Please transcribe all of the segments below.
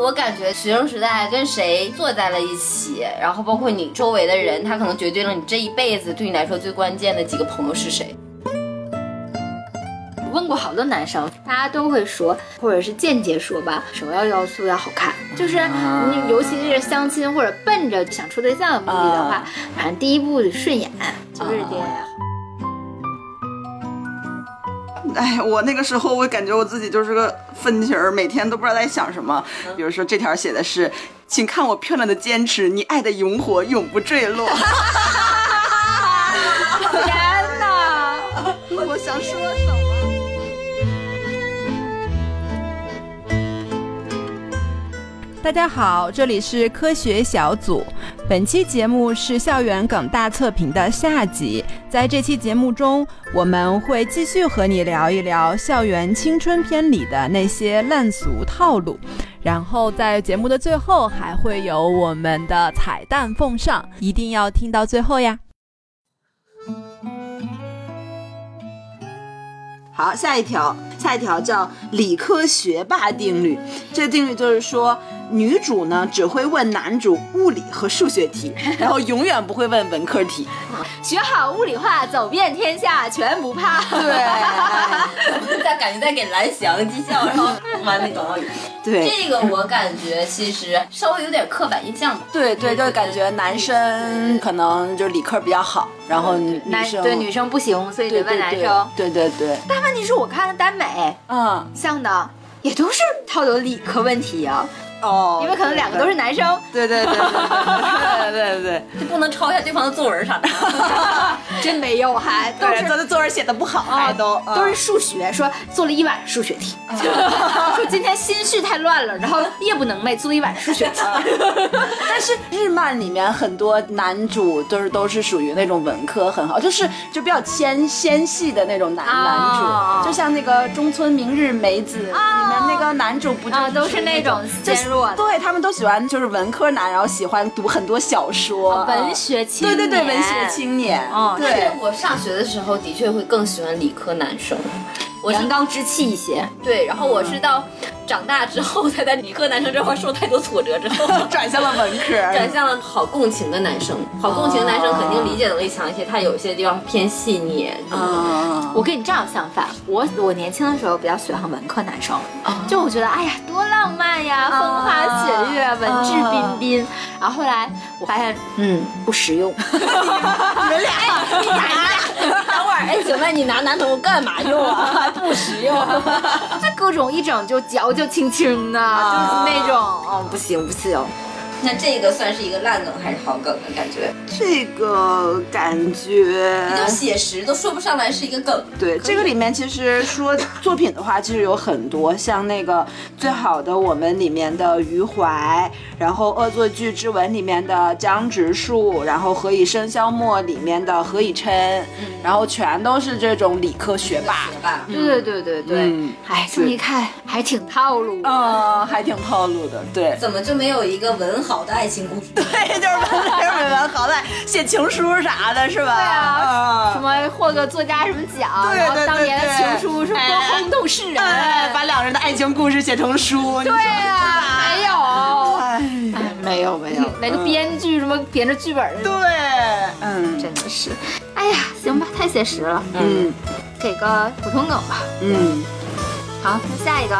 我感觉学生时代跟谁坐在了一起，然后包括你周围的人，他可能决定了你这一辈子对你来说最关键的几个朋友是谁。问过好多男生，大家都会说，或者是间接说吧，首要要素要好看，就是你尤其是相亲或者奔着想处对象的目的的话，反正第一步顺眼，就是得 哎，我那个时候我感觉我自己就是个愤青儿，每天都不知道在想什么。比如说这条写的是，请看我漂亮的坚持，你爱的永火永不坠落。天哪！我想说大家好，这里是科学小组。本期节目是校园梗大测评的下集。在这期节目中，我们会继续和你聊一聊校园青春片里的那些烂俗套路。然后在节目的最后，还会有我们的彩蛋奉上，一定要听到最后呀！好，下一条，下一条叫理科学霸定律。这定律就是说，女主呢只会问男主物理和数学题，然后永远不会问文科题。学好物理化，走遍天下全不怕。对，在感觉在给蓝翔技校，然后玩那广告语。对，这个我感觉其实稍微有点刻板印象吧。对对，就感觉男生可能就理科比较好，然后女女生对女生不行，所以得问男生。对对对。但问题是我看了耽美，嗯，像的也都是套有理科问题啊。哦，因为可能两个都是男生。对对对对对对对，就不能抄一下对方的作文啥的。真没有，还都是他的作文写的不好，还都都是数学，说做了一晚数学题，说今天心绪太乱了，然后夜不能寐，做了一晚数学题。但是日漫里面很多男主都是都是属于那种文科很好，就是就比较纤纤细的那种男男主，就像那个中村明日美子里面那个男主不就都是那种纤弱，对他们都喜欢就是文科男，然后喜欢读很多小说，文学青年。对对对，文学青年，哦，对。我上学的时候的确会更喜欢理科男生，我阳刚之气一些。对，然后我是到长大之后，才在理科男生这块受太多挫折之后，转向了文科，转向了好共情的男生。好共情的男生肯定理解能力强一些，他有些地方偏细腻。啊，我跟你正好相反，我我年轻的时候比较喜欢文科男生，就我觉得哎呀多浪漫呀，风花雪月，文质彬彬。然后后来我发现，嗯，不实用。你们俩，你俩，等会儿，哎，请问你拿男朋友干嘛用啊？不实用，这各种一整就矫矫情情的，就是那种，哦，不行不行。那这个算是一个烂梗还是好梗的感觉？这个感觉比较写实，都说不上来是一个梗。对，这个里面其实说作品的话，其实有很多，像那个《最好的我们》里面的余淮，然后《恶作剧之吻》里面的江直树，然后《何以笙箫默》里面的何以琛，然后全都是这种理科学霸。学霸，对对对对对。哎，这么一看还挺套路。嗯，还挺套路的。对。怎么就没有一个文好的爱情故事？对，就是文文文好歹写情书啥的，是吧？对啊，什么获个作家什么奖，然后当年的情书是多轰动世人，把两人的爱情故事写成书。对啊，没有，哎，没有没有，哪个编剧什么编着剧本？对，嗯，真的是，哎呀，行吧，太写实了，嗯，给个普通梗吧，嗯，好，那下一个，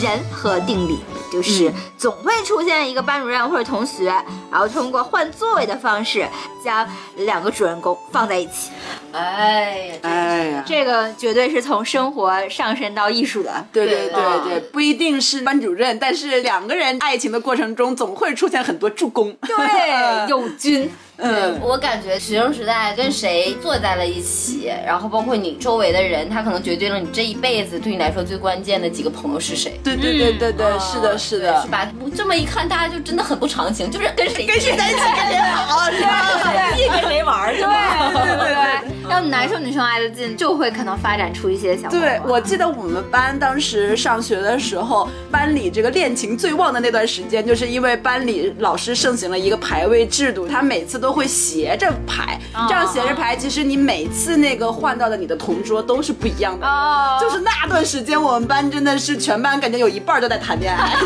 人和定理。就是总会出现一个班主任或者同学，然后通过换座位的方式将两个主人公放在一起。哎呀，哎呀，这个绝对是从生活上升到艺术的。对对对对，不一定是班主任，但是两个人爱情的过程中总会出现很多助攻。对，友军。嗯，我感觉学生时代跟谁坐在了一起，然后包括你周围的人，他可能决定了你这一辈子对你来说最关键的几个朋友是谁。对对对对对，是的，是的，是吧？这么一看，大家就真的很不长情，就是跟谁跟谁在一起跟谁好，是吧？跟谁玩，对对对对。要男生女生挨得近，就会可能发展出一些小。对，我记得我们班当时上学的时候，班里这个恋情最旺的那段时间，就是因为班里老师盛行了一个排位制度，他每次都会斜着排，这样斜着排，其实你每次那个换到的你的同桌都是不一样的。哦，就是那段时间，我们班真的是全班感觉有一半都在谈恋爱。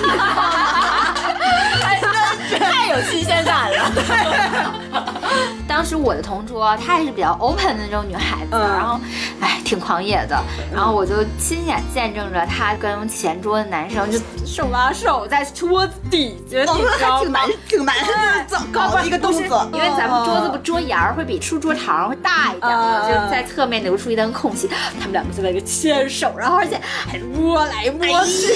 太有新鲜感了。当时我的同桌她还是比较 open 的那种女孩子，嗯然后哎挺狂野的，然后我就亲眼见证着她跟前桌的男生就手拉手在桌子底下，你知道吗挺难？，挺难的，搞的一个动作。因为咱们桌子不桌沿儿会比书桌长会大一点就在侧面留出一段空隙，他们两个就在那个牵手，然后而且还摸来摸去。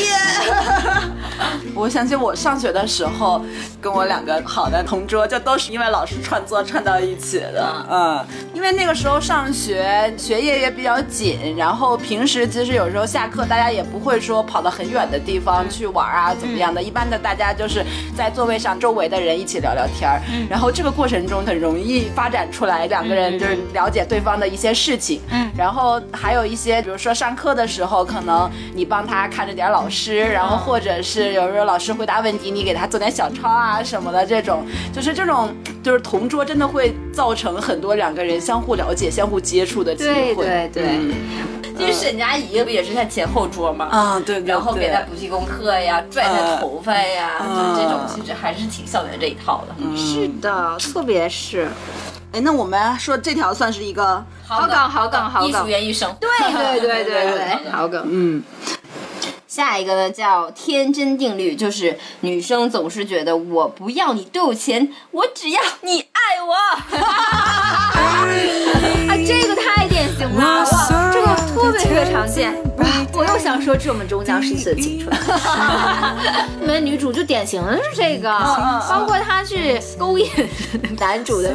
我想起我上学的时候，跟我两个好的同桌，就都是因为老师串座串到一起的。嗯，因为那个时候上学，学业也比较紧，然后平时其实有时候下课，大家也不会说跑到很远的地方去玩啊，怎么样的。一般的大家就是在座位上，周围的人一起聊聊天儿。然后这个过程中很容易发展出来两个人就是了解对方的一些事情。嗯，然后还有一些，比如说上课的时候，可能你帮他看着点老师，然后或者是有时候老师回答问题，你给他做点小抄啊什么的，这种就是这种就是同桌真的会造成很多两个人相互了解、相互接触的机会。对对对嗯就是沈佳宜不也是在前后桌吗？啊，对对然后给他补习功课呀，拽他头发呀，嗯就是这种，其实还是挺校园这一套的。是的，特别是哎，那我们说这条算是一个，好梗好梗好梗艺术源于生。对对对 对对，好梗。嗯，下一个呢叫天真定律，就是女生总是觉得我不要你多有钱，我只要你爱我。啊，这个太典型了，哇，这个特别特别常见。说，这我们终将逝去的青春。你们女主就典型的是这个，包括她去勾引 男主的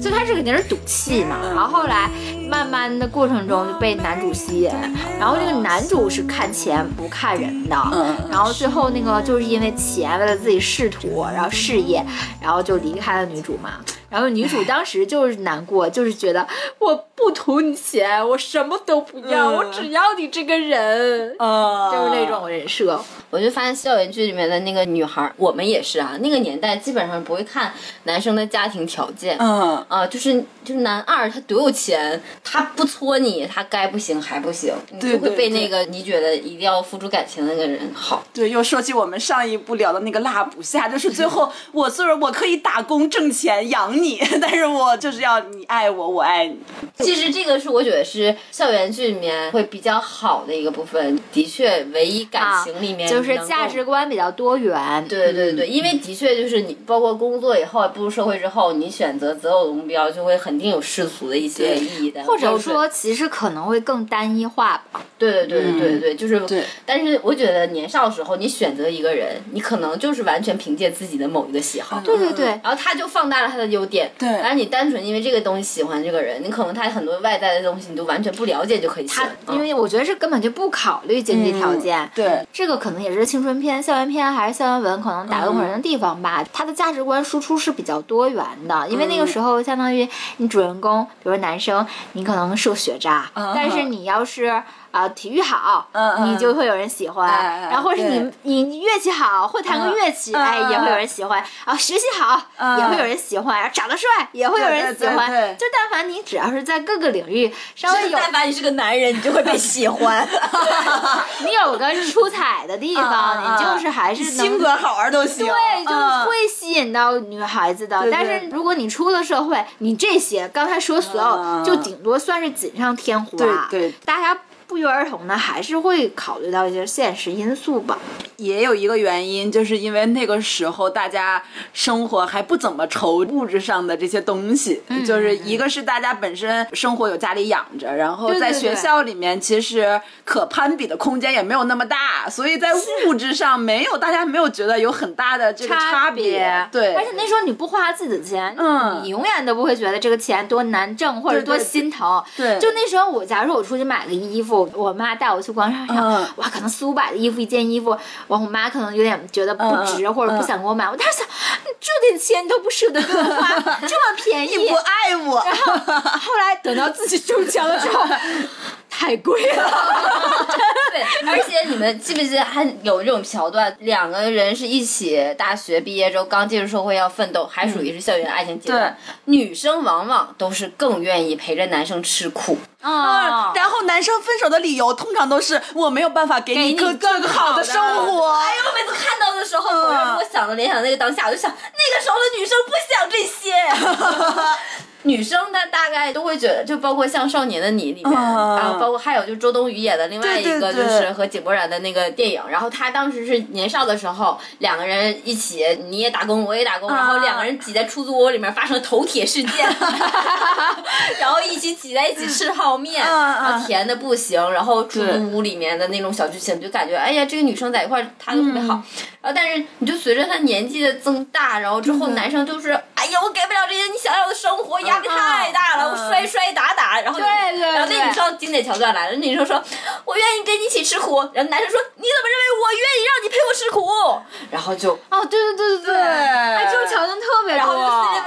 最开始肯定是赌气嘛，然后后来慢慢的过程中就被男主吸引，然后这个男主是看钱不看人的，嗯然后最后那个就是因为钱，为了自己仕途，然后事业，然后就离开了女主嘛。然后女主当时就是难过，就是觉得我不图你钱，我什么都不要，嗯我只要你这个人，啊，就是那种人设。我就发现校园剧里面的那个女孩儿，我们也是啊，那个年代基本上不会看男生的家庭条件。嗯。啊，就是就是男二他多有钱，他不搓你，他该不行还不行，你就会对对被那个你觉得一定要付出感情的那个人好。对，又说起我们上一部聊的那个蜡笔下，就是最后 我虽然我可以打工挣钱养你，但是我就是要你爱我，我爱你。其实这个是我觉得是校园剧里面会比较好的一个部分，的确，唯一感情里面、啊就是价值。观比较多元。对对对，因为的确就是你，包括工作以后步入社会之后，你选择择偶的目标就会肯定有世俗的一些意义的，或者说，其实可能会更单一化吧。对对对对对对，就是但是我觉得年少的时候，你选择一个人，你可能就是完全凭借自己的某一个喜好。对对对，然后他就放大了他的优点，对然后你单纯因为这个东西喜欢这个人，你可能他很多外在的东西你都完全不了解就可以喜他欢。他因为我觉得是根本就不考虑经济条件。对，这个可能也是青春片、校园片还是校园文可能打动人的地方吧。他的价值观输出是比较多元的，因为那个时候相当于你主人公，比如说男生，你可能是个学渣，嗯但是你要是。啊、体育好，你就会有人喜欢。然后或者是你你乐器好，会弹个乐器，嗯哎，嗯也会有人喜欢。啊学习好，嗯也会有人喜欢。长得帅，也会有人喜欢。就但凡你只要是在各个领域稍微有但凡你是个男人，你就会被喜欢。你有个出彩的地方，你就是还是能性格好玩都行。对，就会吸引到女孩子的。但是如果你出了社会，你这些刚才说所有，嗯就顶多算是锦上添花。对对大家不约而同的还是会考虑到一些现实因素吧。也有一个原因，就是因为那个时候大家生活还不怎么愁物质上的这些东西，嗯就是一个是大家本身生活有家里养着，然后在学校里面其实可攀比的空间也没有那么大，所以在物质上没有大家没有觉得有很大的这个差别，对，而且那时候你不花自己的钱，嗯你永远都不会觉得这个钱多难挣或者多心疼。对就那时候我，假如说我出去买个衣服，我妈带我去逛商场，嗯。哇，可能四五百的衣服一件衣服，完我妈可能有点觉得不值、或者不想给我买，我当时想，这点钱你都不舍得给我花，这么便宜，你不爱我，然后来等到自己中奖了之后，太贵了。对，而且你们记不记得还有这种桥段，两个人是一起大学毕业之后刚进入社会要奋斗，还属于是校园爱情阶段。女生往往都是更愿意陪着男生吃苦。啊，然后男生分手的理由通常都是我没有办法给你一个更好的生活。哎呦，我每次看到的时候，我让我想的联想那个当下，我就想那个时候的女生不想这些。女生她大概都会觉得，就包括像《少年的你》里面，然后包括还有就周冬雨演的另外一个就是和井柏然的那个电影，然后她当时是年少的时候，两个人一起你也打工我也打工，然后两个人挤在出租屋里面发生了头铁事件，然后一起挤在一起吃泡面，然后甜的不行，然后出租屋里面的那种小剧情，就感觉哎呀这个女生在一块儿她就特别好，然后但是你就随着她年纪的增大，然后之后男生就是哎呀我给不了这些你想要的生活。压力太大了，我摔摔打打，然后对对，然后那女生经典桥段来了，那女生说：“我愿意跟你一起吃苦。”然后男生说：“你怎么认为我愿意让你陪我吃苦？”然后就哦，对对对对对，哎，这种桥段特别多。然后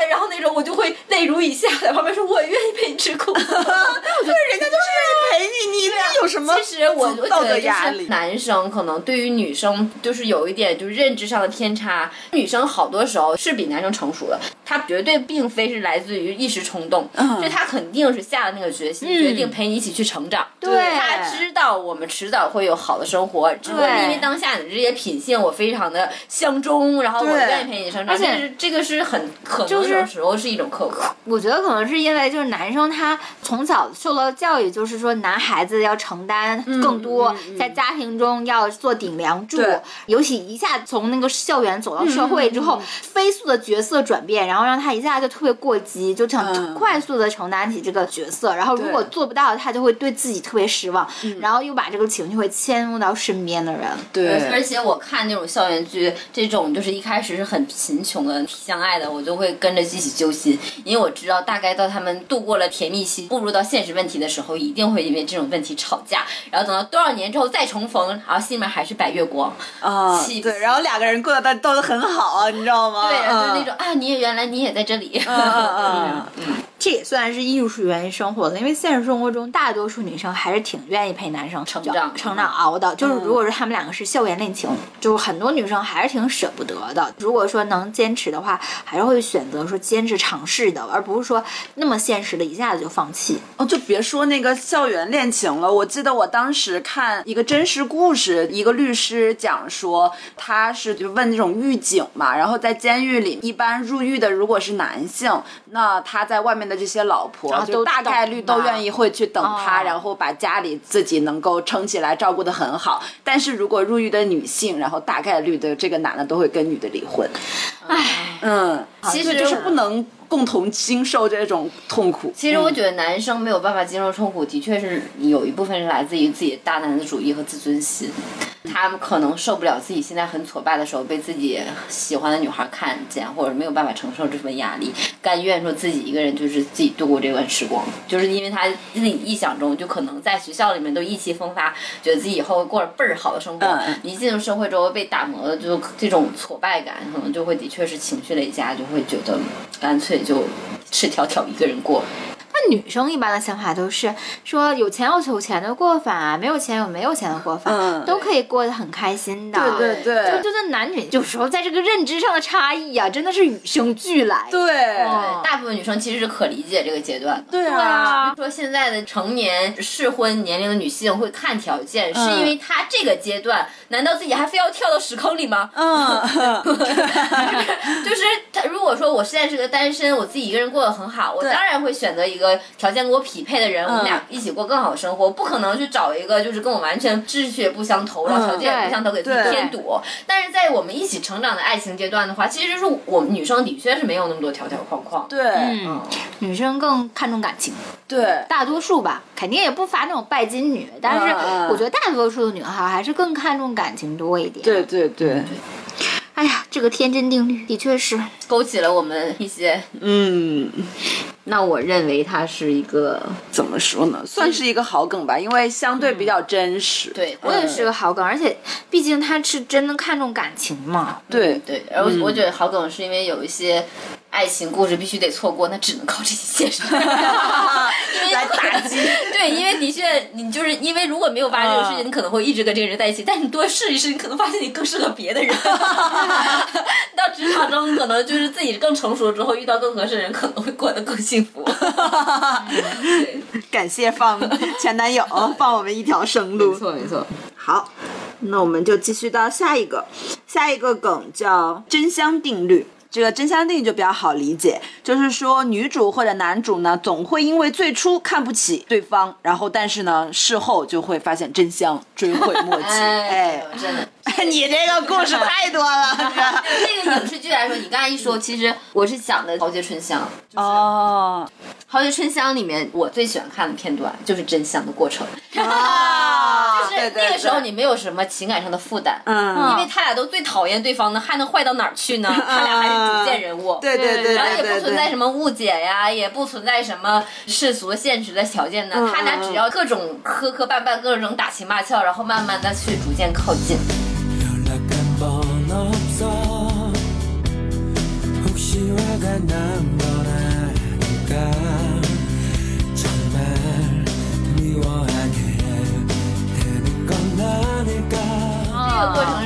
然后那种我就会泪如雨下，在旁边说：“我愿意陪你吃苦。”但我觉得 人家就是愿意陪你，你有什么？其实我我觉得压力。男生可能对于女生就是有一点就是认知上的偏差，女生好多时候是比男生成熟的，她绝对并非是来自于一时冲动。所以他肯定是下了那个决心，决定陪你一起去成长。对，他知道我们迟早会有好的生活，只不过因为当下你这些品性我非常的相中，然后我愿意陪你成长。而且这个是很可能有时候是一种刻薄。我觉得可能是因为就是男生他从小受到教育，就是说男孩子要承担更多，在家庭中要做顶梁柱。尤其一下从那个校园走到社会之后，飞速的角色转变，然后让他一下就特别过激，就想快速的承担起这个角色。然后如果做不到，他就会对自己特别失望，然后又把这个情绪会迁入到身边的人。对，而且我看那种校园剧，这种就是一开始是很贫穷的相爱的，我就会跟着一起揪心，因为我知道大概到他们度过了甜蜜期，步入到现实问题的时候，一定会因为这种问题吵架，然后等到多少年之后再重逢，然后心里面还是白月光啊，对，然后两个人过得都都很好，你知道吗？对，就是那种啊，你也原来你也在这里，嗯 嗯。这也算是艺术源于生活的，因为现实生活中大多数女生还是挺愿意陪男生成长、成长熬的。就是如果说他们两个是校园恋情，就是很多女生还是挺舍不得的。如果说能坚持的话，还是会选择说坚持尝试的，而不是说那么现实的一下子就放弃。哦，就别说那个校园恋情了。我记得我当时看一个真实故事，一个律师讲说，他是就问那种狱警嘛，然后在监狱里，一般入狱的如果是男性，那他在外面的这些老婆就大概率都愿意会去等他，然后把家里自己能够撑起来，照顾的很好。但是如果入狱的女性，然后大概率的这个男的都会跟女的离婚。唉，嗯，其实就是不能共同经受这种痛苦。其实我觉得男生没有办法经受痛苦，的确是有一部分是来自于自己大男子主义和自尊心。他们可能受不了自己现在很挫败的时候被自己喜欢的女孩看见，或者没有办法承受这份压力，甘愿说自己一个人就是自己度过这段时光，就是因为他自己臆想中就可能在学校里面都意气风发，觉得自己以后会过着倍儿好的生活。一进入社会之后被打磨的就这种挫败感，可能就会的确是情绪累加，就会会觉得干脆就赤条条一个人过。那女生一般的想法都是说，有钱有有钱的过法，没有钱有没有钱的过法，嗯都可以过得很开心的。对对对，就就是男女有时候在这个认知上的差异啊，真的是与生俱来。对对，大部分女生其实是可理解这个阶段的。对啊，说现在的成年适婚年龄的女性会看条件，是因为她这个阶段，难道自己还非要跳到屎坑里吗？嗯，就是她如果说我现在是个单身，我自己一个人过得很好，我当然会选择一个条件跟我匹配的人，我们俩一起过更好的生活。不可能去找一个就是跟我完全志趣也不相投，然后条件也不相投，给自己添堵。但是在我们一起成长的爱情阶段的话，其实就是我们女生的确是没有那么多条条框框。对，嗯，女生更看重感情。对，大多数吧，肯定也不乏那种拜金女，但是我觉得大多数的女孩还是更看重感情多一点。对对对。哎呀，这个天真定律的确是勾起了我们一些嗯那我认为它是一个，怎么说呢？算是一个好梗吧，因为相对比较真实。对我也是个好梗，而且毕竟他是真的看重感情嘛。对对，然后我觉得好梗是因为有一些爱情故事必须得错过，那只能靠这些现实 来打击。对，因为的确，你就是因为如果没有发生这种事情，你可能会一直跟这个人在一起，但你多试一试，你可能发现你更适合别的人。到职场中，可能就是自己更成熟之后，遇到更合适的人，可能会过得更幸福。对，感谢放前男友放我们一条生路。没错没错。好，那我们就继续到下一个，下一个梗叫真香定律。这个真香定律就比较好理解，就是说女主或者男主呢，总会因为最初看不起对方，然后但是呢，事后就会发现真香，追悔莫及。哎哎，，真的。你这个故事太多了。这个影视剧来说，你刚才一说，其实我是想的《豪杰春香》。就是《哦豪杰春香》里面，我最喜欢看的片段就是真香的过程。啊，就是那个时候你没有什么情感上的负担，嗯因为他俩都最讨厌对方呢，还能坏到哪儿去呢？他俩还是主线人物，对对对然后也不存在。什么误解呀，也不存在什么世俗现实的条件呢。嗯他俩只要各种磕磕绊绊，各种打情骂俏，然后慢慢的去逐渐靠近。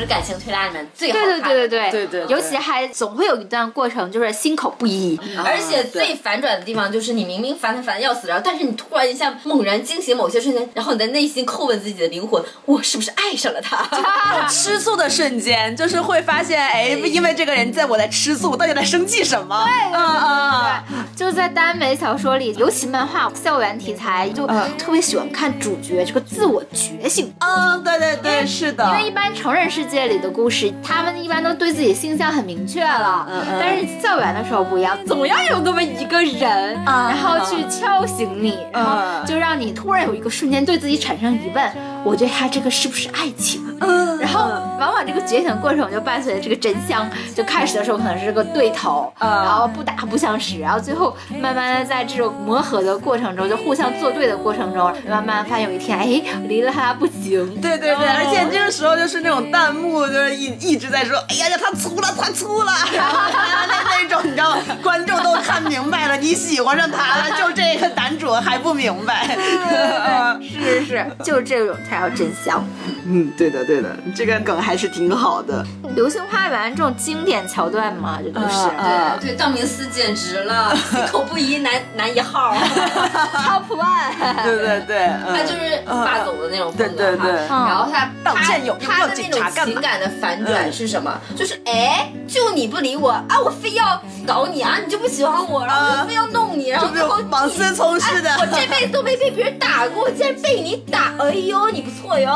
感情推拉里面最好对看的。对对对对对对尤其还总会有一段过程，就是心口不一。而且最反转的地方就是你明明烦他烦的要死，然后但是你突然一下猛然惊醒某些瞬间，然后你的内心叩问自己的灵魂：我是不是爱上了他？吃醋的瞬间，就是会发现，哎，因为这个人在我在吃醋，我到底在生气什么？对嗯嗯就在耽美小说里，尤其漫画校园题材，就嗯特别喜欢看主角这个自我觉醒。嗯，对对对，是的，因为一般成人世界里的故事，他们一般都对自己形象很明确了，嗯嗯。但是校园的时候不一样，总要有那么一个人，嗯然后去敲醒你，然后就让你突然有一个瞬间对自己产生疑问：我对他这个是不是爱情？嗯，然后往往这个觉醒过程就伴随着这个真相，就开始的时候可能是个对头，嗯然后不打不相识，然后最后慢慢的在这种磨合的过程中，就互相作对的过程中，慢慢发现有一天，哎，离了他不行。对对对，而且这个时候就是那种弹幕就是一一直在说，哎呀呀，他粗了，他粗了，然后那那种你知道吗？观众都看明白了，你喜欢上他了，就这个男主还不明白。是是是，就是这种才要真香。嗯，对的对的，这个梗还是挺好的。流星花园这种经典桥段嘛，这都是、啊对，道明寺简直了，心口不一男男一号，top one。对对对，他就是霸总的那种风格对对对。哈然后他道歉有他的那种情感的反转是什么？就是哎，就你不理我啊，我非要搞你啊，你就不喜欢我，然后我非要弄你，然后就最后是王思聪似的。哎我这辈子都没被别人打过，我竟然被你打，哎呦，你不错哟。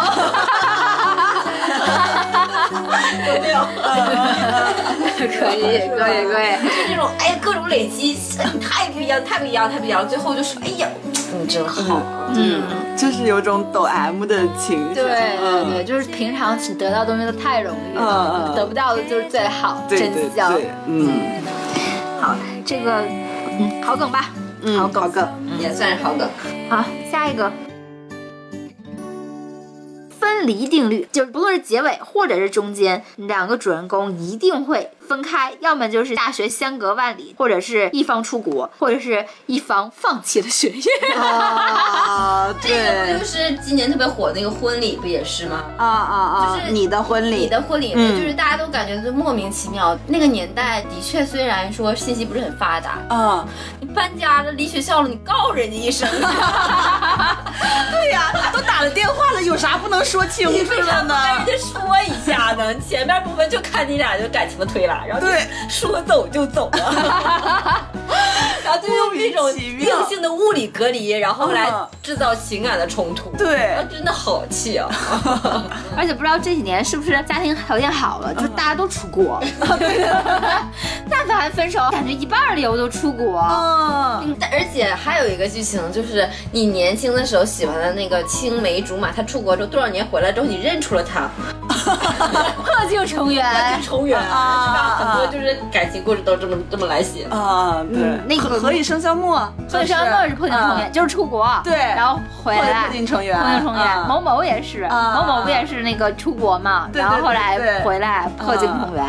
有没有？可以可以可以。就这种哎呀，各种累积，太不一样，太不一样，太不一样，最后就是哎呀，你真好。嗯，就是有种抖 M 的情绪。对对嗯对，就是平常只得到东西都太容易嗯了，嗯得不到的就是最好，对真香。嗯好，这个嗯好梗吧，嗯，好梗。也算是好梗。好，下一个。Fu. 分离定律就是不论是结尾或者是中间，两个主人公一定会分开，要么就是大学相隔万里，或者是一方出国，或者是一方放弃了学业。啊，这个对不就是今年特别火的那个婚礼不也是吗？啊啊啊！就是你的婚礼，你的婚礼，嗯就是大家都感觉就莫名其妙。那个年代的确虽然说信息不是很发达，啊，你搬家了离学校了，你告人家一声，对呀，都打了电话了，有啥不能说清楚了呢？人家说一下呢？前面部分就看你俩就感情的推拉，然后就对说走就走了，然后就用这种硬性的物理隔离，然后来嗯制造情感的冲突。对啊，真的好气啊！而且不知道这几年是不是家庭条件好了，就大家都出国。但凡分手，感觉一半儿理由都出国。嗯，而且还有一个剧情，就是你年轻的时候喜欢的那个青梅竹马，他出国之后多少年回来之后，你认出了他，破镜重圆。破镜重圆，是吧？啊很多就是感情故事都这么这么来写。啊，对，嗯那个何何以笙箫默，何以笙箫默是破镜重圆，嗯就是出国，对。然后回来。破镜重圆破镜重圆。嗯某某也是，嗯某某不也是那个出国嘛，然后后来回来破镜重圆。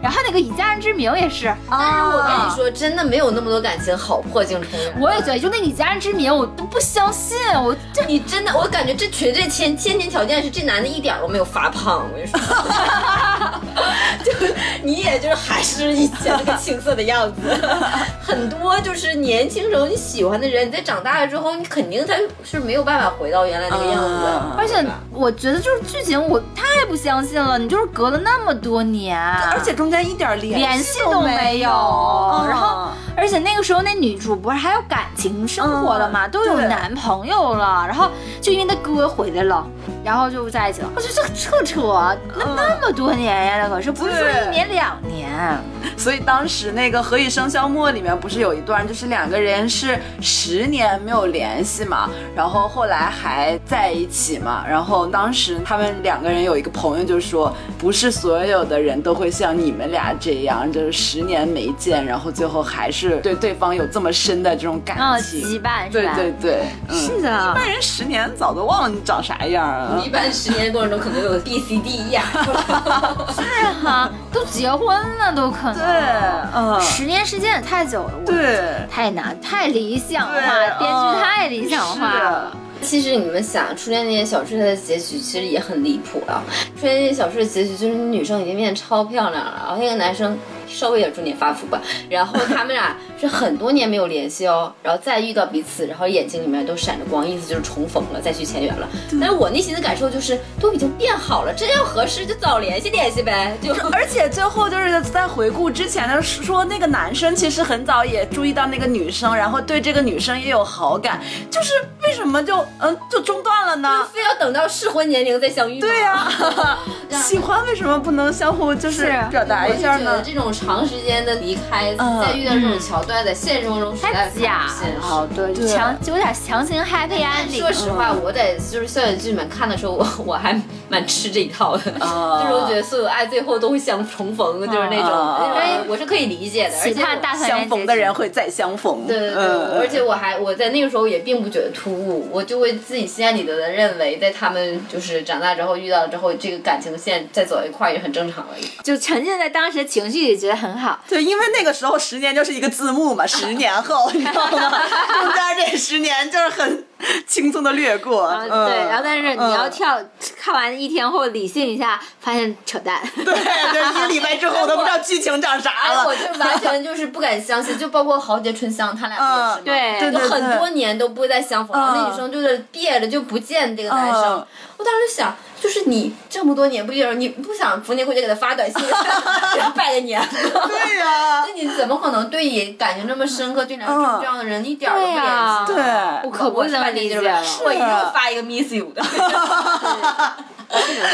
然后那个以家人之名也是，但是我跟啊你说，真的没有那么多感情好破镜重圆。我也觉得，就那个以家人之名，我都不相信，我这你真的，我感觉这绝对千先天条件是这男的一点都没有发胖，我跟你说，就是你也就是还是以前那个青涩的样子。很多就是年轻时候你喜欢的人，你在长大了之后，你肯定他是没有办法回到原来那个样子。嗯而且我觉得就是剧情我太不相信了，你就是隔了那么多年，而且中间一点联联系都没没有，嗯然后而且那个时候那女主不是还有感情生活了嘛？嗯都有男朋友了，然后就因为他哥回来了，然后就在一起了。我觉得这扯扯，那嗯那么多年呀，那可是不是说一年两年？所以当时那个《何以笙箫默》里面不是有一段，就是两个人是十年没有联系嘛，然后后来还在一起嘛。然后当时他们两个人有一个朋友就说，不是所有的人都会像你们俩这样，就是十年没见，然后最后还是对对方有这么深的这种感啊，情。羁绊是对吧？对对，嗯、是的一般人十年早都忘了你长啥样啊一。般十年过程中可能有 B、C、D、E 啊。是哈，都结婚了都可能。对，嗯，十年时间也太久了，我对，太难，太理想化，对编嗯剧太理想化了。其实你们想，《初恋那些小事》它的结局其实也很离谱了。《初恋那些小事》的结局就是女生已经变得超漂亮了，然后那个男生稍微有点中年发福吧，然后他们俩是很多年没有联系哦，然后再遇到彼此，然后眼睛里面都闪着光，意思就是重逢了，再续前缘了。但是我内心的感受就是都已经变好了，真要合适就早联系联系呗，就而且最后就是在回顾之前的说，那个男生其实很早也注意到那个女生，然后对这个女生也有好感，就是为什么就嗯就中断了呢？非要等到适婚年龄再相遇？对呀、喜欢为什么不能相互就是是表达一下呢？这种长时间的离开，嗯再遇到这种桥段，在现实生活中实在是太假不现实。了，对，对。强就有点强行 happy 但 ending。说实话，我在就是校园剧里面看的时候，我 我还蛮吃这一套的，啊就是我觉得所有爱最后都会相重逢，就是那种，因为我是可以理解的，而且大相逢的人会再相逢。对对对，嗯而且我还我在那个时候也并不觉得突兀，我就会自己心安理得的认为，在他们就是长大之后遇到之后，这个感情线再走一块儿也很正常而已。就沉浸在当时的情绪里，很好。对，因为那个时候十年就是一个字幕嘛，十年后，你知道吗？中间这十年就是很 轻松的略过。嗯、对，然后但是你要嗯跳，看完一天后理性一下，发现扯淡。对，就是一个礼拜之后我都不知道剧情长啥哎，了。我就完全就是不敢相信，就包括豪杰春香，他俩也是对对就很多年都不会再相逢，然后那嗯女生就是毕业了就不见这个男生。嗯我当时想，就是你这么多年不见，你不想逢年过节给他发短信拜个年？对呀、那你怎么可能对你感情这么深刻，对男生这样的人一点都不联系？对我可不我是能我一定发一个 miss you 的。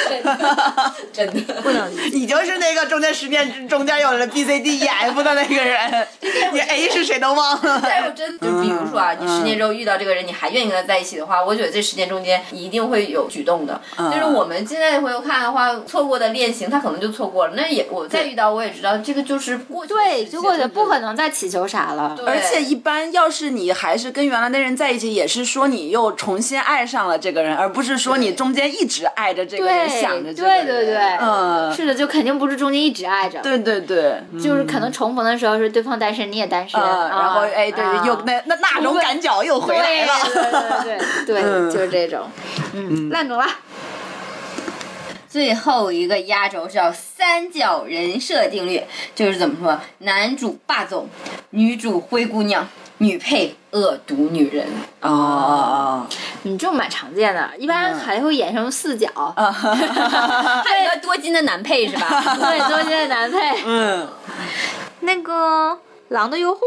真的，真的。不能理解。你就是那个中间十年中间有了 B C D E F 的那个人，你 A 是谁都忘了。但是我真就比如说啊，你十年之后遇到这个人，你还愿意跟他在一起的话，我觉得这十年中间一定会有举动的。就是我们现在回头看的话，错过的恋情，他可能就错过了。那也我再遇到，我也知道这个就是过对，就或者不可能再祈求啥了。对而且一般要是你还是跟原来的人在一起，也是说你又重新爱上了这个人，而不是说你中间一直爱着这个人，对想着这个人。对对对，嗯，是的，就肯定不是中间一直爱着。对对对，就是可能重逢的时候是对方单身，你也单身，然后哎，对，啊又那那那种感觉又回来了。对对对 对就是这种，嗯，烂梗了。最后一个压轴是叫三角人设定律，就是怎么说，男主霸总，女主灰姑娘，女配恶毒女人。哦，你，这种蛮常见的，一般还会演成四角，还有一个多金的男配是吧？对，多金的男配，嗯。那个《狼的诱惑》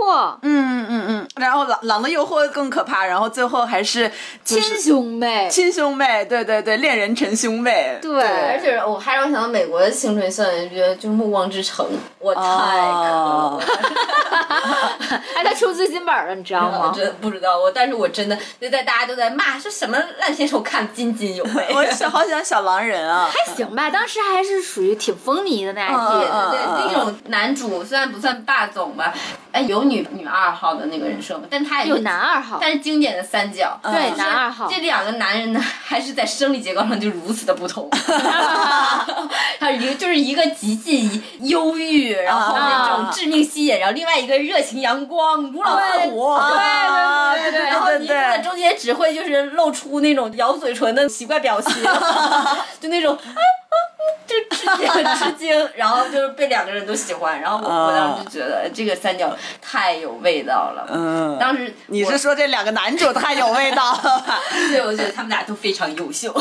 嗯嗯嗯，然后狼狼的诱惑更可怕，然后最后还是就亲兄妹，亲兄妹，对对对，恋人成兄妹，对。而且我还让我想到美国的青春校园剧，就是《暮光之城》，我太渴哦了。哎，他出最新本了，你知道我吗？真不知道，我但是我真的就在大家都在骂说什么烂片手看津津有味。我小好喜欢小狼人啊，还行吧，当时还是属于挺风靡的那嗯嗯。对那种男主虽然不算霸总吧，哎，有女女二号的那个人设吗，但他也有男二号，但是经典的三角，对男二号这两个男人呢，还是在生理结构上就如此的不同。他是一个就是一个极尽忧郁，然后那种致命吸引，然后另外一个热情阳光、如老似虎。对对对然后一个在对对，中间只会就是露出那种咬嘴唇的奇怪表情，就那种啊就吃惊很吃惊，然后就是被两个人都喜欢，然后我我当时就觉得这个三角太有味道了。嗯，当时你是说这两个男主太有味道了吧？对，我觉得他们俩都非常优秀。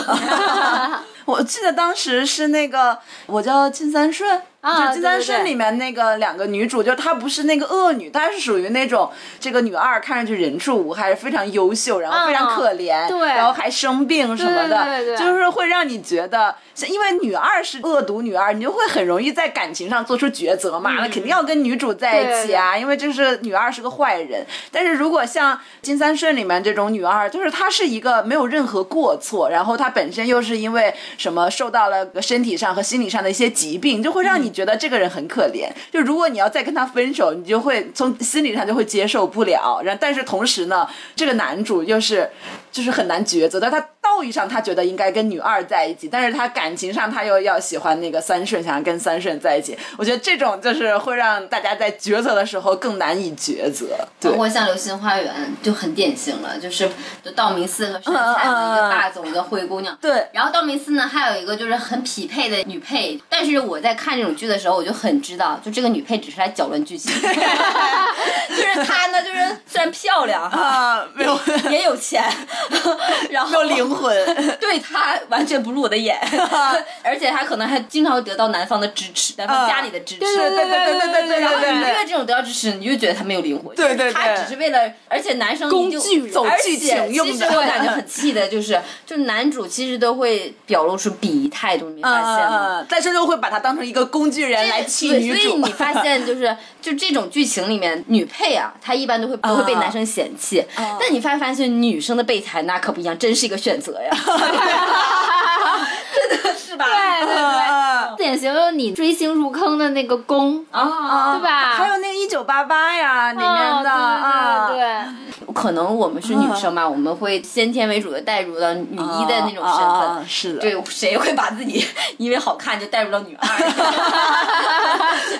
我记得当时是那个我叫金三顺。啊就金三顺里面那个两个女主，就是她不是那个恶女，她是属于那种这个女二看上去人畜无害，非常优秀，然后非常可怜，对。然后还生病什么的，对对对就是会让你觉得，像因为女二是恶毒女二，你就会很容易在感情上做出抉择嘛，那、肯定要跟女主在一起啊，因为就是女二是个坏人。但是如果像金三顺里面这种女二，就是她是一个没有任何过错，然后她本身又是因为什么受到了身体上和心理上的一些疾病，就会让你觉得这个人很可怜。就如果你要再跟他分手，你就会从心理上就会接受不了。然但是同时呢，这个男主又是就是很难抉择，但他道义上他觉得应该跟女二在一起，但是他感情上他又要喜欢那个三顺，想要跟三顺在一起。我觉得这种就是会让大家在抉择的时候更难以抉择。对包，括像《流星花园》就很典型了，就是就道明寺和杉菜嘛，一个霸总，一个灰姑娘。对然后道明寺呢，还有一个就是很匹配的女配，但是我在看这种剧的时候，我就很知道，就这个女配只是来搅乱剧情，就是她呢，就是虽然漂亮，啊，没有 也有钱，然后灵魂。对他完全不入我的眼，而且他可能还经常会得到男方的支持，男方家里的支持。对对对对对对对然后。你越这种得到支持，你就觉得他没有灵魂。对对对他只是为了，而且男生工就具人走而剧且情用的其实我感觉很气的就是，就男主其实都会表露出鄙夷态度，你没发现吗？嗯，但是又会把他当成一个工具人来气对女主。所以你发现就是就这种剧情里面，女配啊，她一般都会不会被男生嫌弃，但你发发现女生的备胎那可不一样，真是一个选择呀，真的是吧？对对对，嗯典型有你追星入坑的那个宫，啊，对吧？还有那个一九八八呀，里面的哦啊，对可能我们是女生嘛，我们会先天为主的带入到女一的那种身份。啊是的，对，谁会把自己因为好看就带入到女二？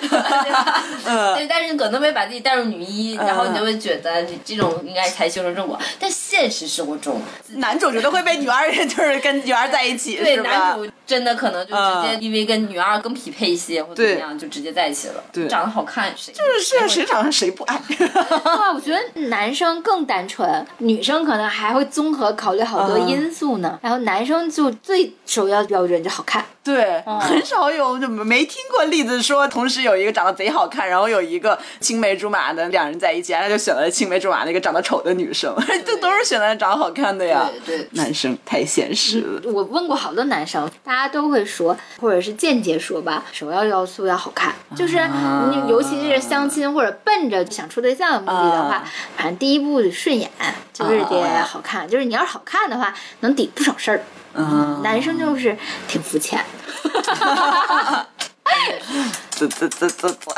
对吧？嗯对，但是你可能会把自己带入女一，然后你就会觉得这种应该才修成正果。但现实生活中，男主角都会被女二就是跟女二在一起，对男主真的可能就直接嗯因为跟女二更匹配一些，或者怎么样，就直接在一起了。对长得好看，谁就是啊，谁长得谁不爱？哇，我觉得男生更单纯，女生可能还会综合考虑好多因素呢。然后男生就最首要的标准就好看，对，很少有就没听过例子说同时有一个长得贼好看，然后有一个青梅竹马的两人在一起，然后他就选了青梅竹马那个长得丑的女生，这都是选择长得好看的呀。对对。男生太现实了。我问过好多男生，大家都会说，或者是间接说吧，首要要素要好看，就是你尤其是相亲或者奔着想处对象的目的的话啊，反正第一步得顺眼，就是得啊好看，就是你要是好看的话，能抵不少事儿。嗯，男生就是挺肤浅，啧啧啧啧啧。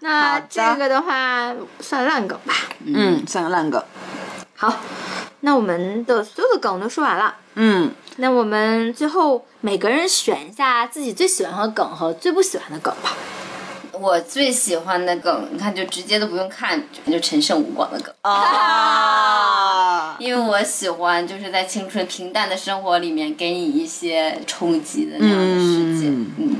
那这个的话算烂梗吧。嗯，算个烂梗。好，那我们的所有的梗都说完了。嗯，那我们最后每个人选一下自己最喜欢的梗和最不喜欢的梗吧。我最喜欢的梗，你看就直接都不用看，就陈胜吴广的梗。啊，因为我喜欢就是在青春平淡的生活里面给你一些冲击的那样的世界。嗯嗯，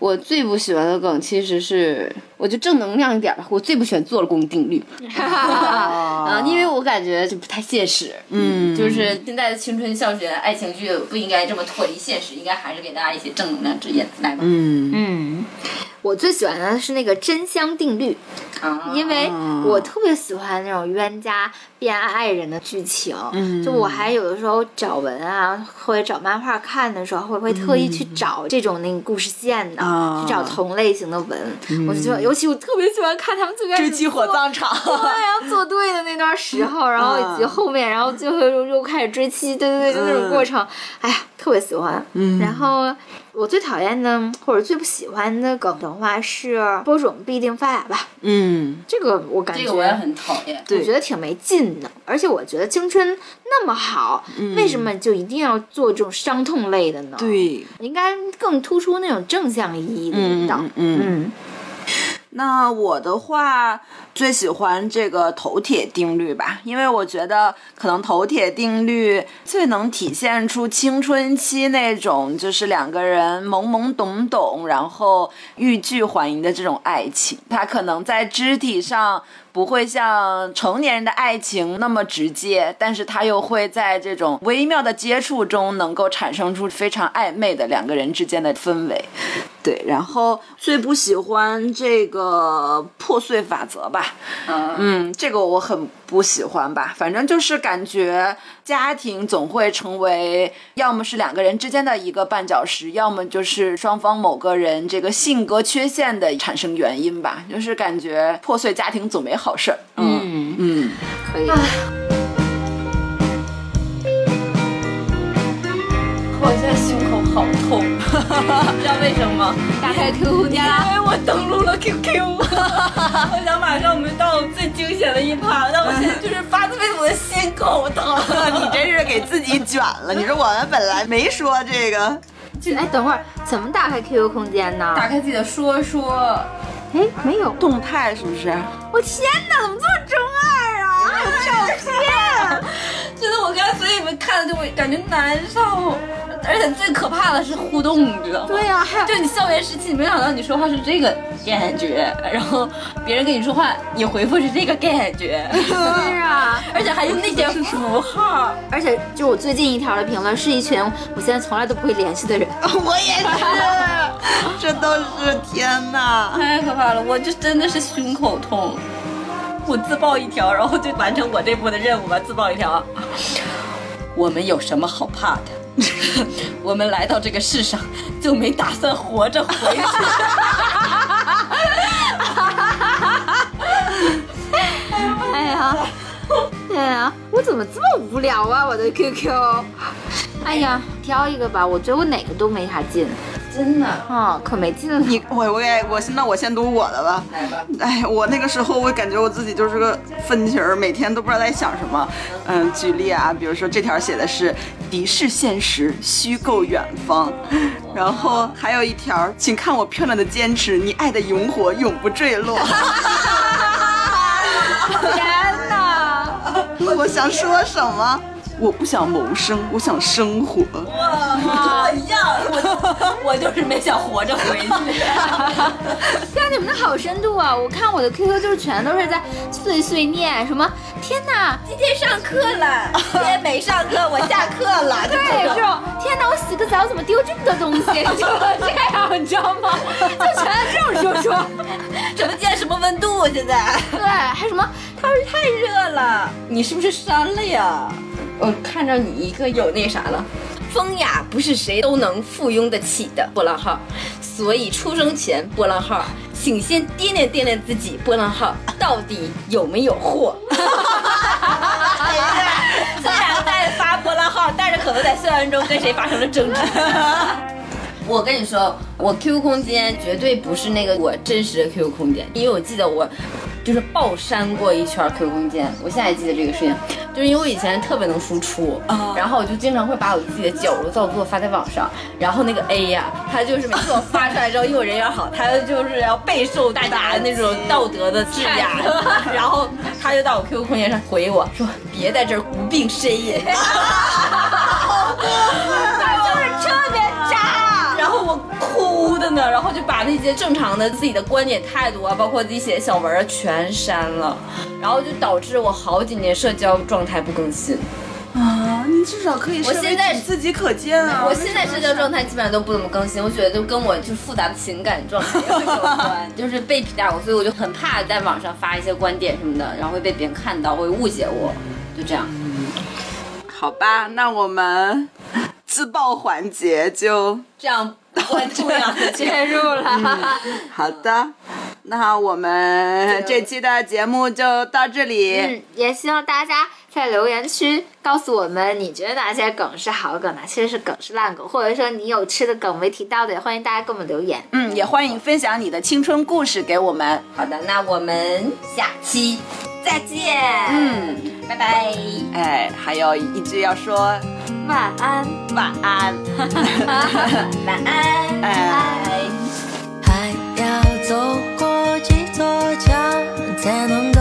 我最不喜欢的梗其实是，我就正能量一点吧。我最不喜欢做了功定律 啊，因为我感觉就不太现实。嗯就是现在的青春校园爱情剧不应该这么脱离现实，应该还是给大家一些正能量之言。来吧，嗯嗯，我最喜欢的是那个真香定律，啊，因为我特别喜欢那种冤家变爱人的剧情。就我还有的时候找文啊，或者找漫画看的时候，会不会特意去找这种那个故事线的，啊去找同类型的文。我就觉得，尤其我特别喜欢看他们最开始追妻火做葬场。对，然后做对的那段时候，然后以及后面，然后最后又又开始追妻，对对对，就那种过程，哎呀，特别喜欢。嗯然后我最讨厌的或者最不喜欢的梗的话是播种必定发芽吧，嗯，这个我感觉这个我也很讨厌。我觉得挺没劲的，而且我觉得青春那么好，为什么就一定要做这种伤痛类的呢？，对，应该更突出那种正向意义的引导。嗯嗯嗯那我的话最喜欢这个头铁定律吧，因为我觉得可能头铁定律最能体现出青春期那种就是两个人懵懵懂懂，然后欲拒还迎的这种爱情。它可能在肢体上不会像成年人的爱情那么直接，但是他又会在这种微妙的接触中，能够产生出非常暧昧的两个人之间的氛围。对，然后最不喜欢这个破碎法则吧，嗯，嗯，这个我很不喜欢吧。反正就是感觉家庭总会成为要么是两个人之间的一个绊脚石，要么就是双方某个人这个性格缺陷的产生原因吧。就是感觉破碎家庭总没好事儿。嗯嗯，嗯，可以。我现在胸口好痛，你 知道为什么吗？打开 QQ 空间啦。因为我登录了 QQ，我想马上我们到最惊险的一趴，但我现在就是发自肺腑的心口疼。你真是给自己卷了。你说我们本来没说这个，哎，等会儿怎么打开 QQ 空间呢？打开自己的说说，哎，没有。动态是不是？我天哪，怎么这么中二啊？还有照片。真的，我刚才所以你们看了就会感觉难受，而且最可怕的是互动，你知道吗？对呀、还有就你校园时期，你没想到你说话是这个感觉，然后别人跟你说话，你回复是这个感觉，是啊，而且还用那些符号。而且就我最近一条的评论是一群我现在从来都不会联系的人。我也是，这都是天哪！太可怕了，我就真的是胸口痛。我自爆一条，然后就完成我这波的任务吧。自爆一条，我们有什么好怕的？我们来到这个世上就没打算活着回去。哎呀，哎呀，我怎么这么无聊啊？我的 QQ。哎呀，挑一个吧，我觉得我哪个都没啥劲。真的，啊，可没劲了。你我我给我那我先读我的吧。来吧。哎，我那个时候我感觉我自己就是个愤青儿，每天都不知道在想什么。嗯，举例啊，比如说这条写的是“敌视现实，虚构远方”，然后还有一条，请看我漂亮的坚持，你爱的萤火永不坠落。天哪！我想说什么？我不想谋生，我想生活。哇，跟我一样，我我就是没想活着回去。天，你们的好深度啊！我看我的 QQ 就是全都是在碎碎念，什么天哪，今天上课了，今天没上课，我下课了。对，这种天哪，我洗个澡怎么丢这么多东西？就这样，你知道吗？就全是这种说说。什么今天什么温度？现在？对，还什么他说太热了，你是不是删了呀？我看着你一个有那啥了。风雅不是谁都能附庸得起的波浪号，所以出生前波浪号，请先掂量掂量自己波浪号到底有没有货。虽然在发波浪号，但是可能在校园中跟谁发生了争执。我跟你说，我 QQ 空间绝对不是那个我真实的 QQ 空间，因为我记得我就是爆删过一圈 QQ 空间，我现在还记得这个事情，就是因为我以前特别能输出，然后我就经常会把我自己的矫揉造作发在网上，然后那个 A 呀，他就是每次我发出来之后，因为我人缘好，他就是要备受大家的那种道德的质押，然后他就到我 QQ 空间上回我说，别在这儿无病呻吟。的，然后就把那些正常的自己的观点态度啊，包括自己写的小文啊全删了，然后就导致我好几年社交状态不更新。啊，你至少可以我现在自己可见啊我现在社交状态基本上都不怎么更新，我觉得就跟我就是复杂的情感状态有关，就是被评价过，所以我就很怕在网上发一些观点什么的，然后会被别人看到，会误解我，就这样。好吧，那我们自爆环节就这样不 关注了介入了，好的。那我们这期的节目就到这里。嗯，也希望大家在留言区告诉我们，你觉得哪些梗是好梗，哪些是梗是烂梗，或者说你有吃的梗没提到的，也欢迎大家给我们留言。嗯，也欢迎分享你的青春故事给我们。好的，那我们下期再见。嗯，拜拜。哎，还有一句要说晚安。晚安。晚安。哎。还要走过几座桥，才能够